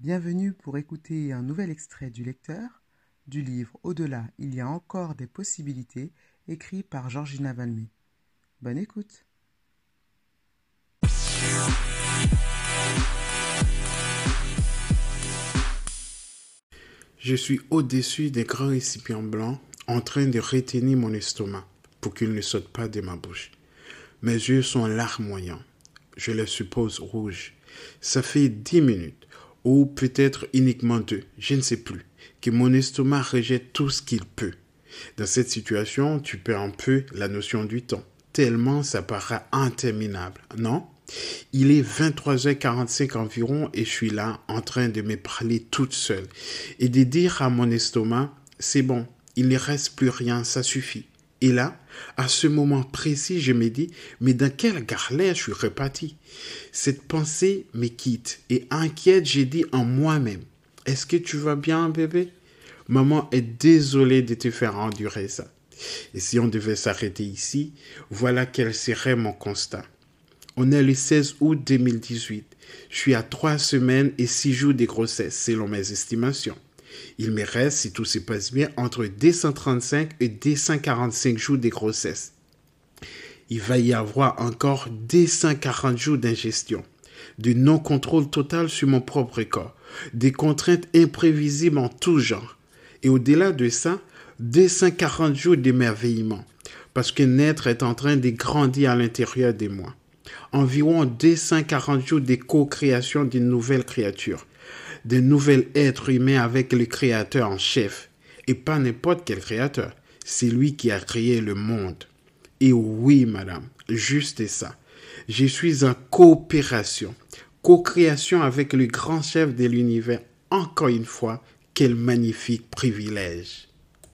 Bienvenue pour écouter un nouvel extrait du lecteur du livre Au-delà, il y a encore des possibilités, écrit par Georgina Valmé. Bonne écoute. Je suis au-dessus des grands récipients blancs en train de retenir mon estomac pour qu'il ne saute pas de ma bouche. Mes yeux sont larmoyants. Je les suppose rouges. Ça fait dix minutes, ou peut-être uniquement deux, je ne sais plus, que mon estomac rejette tout ce qu'il peut. Dans cette situation, tu perds un peu la notion du temps, tellement ça paraît interminable, non? Il est 23h45 environ et je suis là en train de me parler toute seule et de dire à mon estomac, c'est bon, il ne reste plus rien, ça suffit. Et là, à ce moment précis, je me dis, mais dans quelle galère je suis reparti? Cette pensée me quitte et inquiète, j'ai dit en moi-même, est-ce que tu vas bien, bébé? Maman est désolée de te faire endurer ça. Et si on devait s'arrêter ici, voilà quel serait mon constat. On est le 16 août 2018. Je suis à trois semaines et six jours de grossesse, selon mes estimations. Il me reste, si tout se passe bien, entre 235 et 245 jours de grossesse. Il va y avoir encore 240 jours d'ingestion, de non-contrôle total sur mon propre corps, des contraintes imprévisibles en tout genre. Et au-delà de ça, 240 jours d'émerveillement, parce que naître est en train de grandir à l'intérieur de moi environ 240 jours de co-création d'une nouvelle créature, de nouvel être humain avec le créateur en chef, et pas n'importe quel créateur, c'est lui qui a créé le monde. Et oui, madame, juste ça. Je suis en coopération, co-création avec le grand chef de l'univers. Encore une fois, quel magnifique privilège.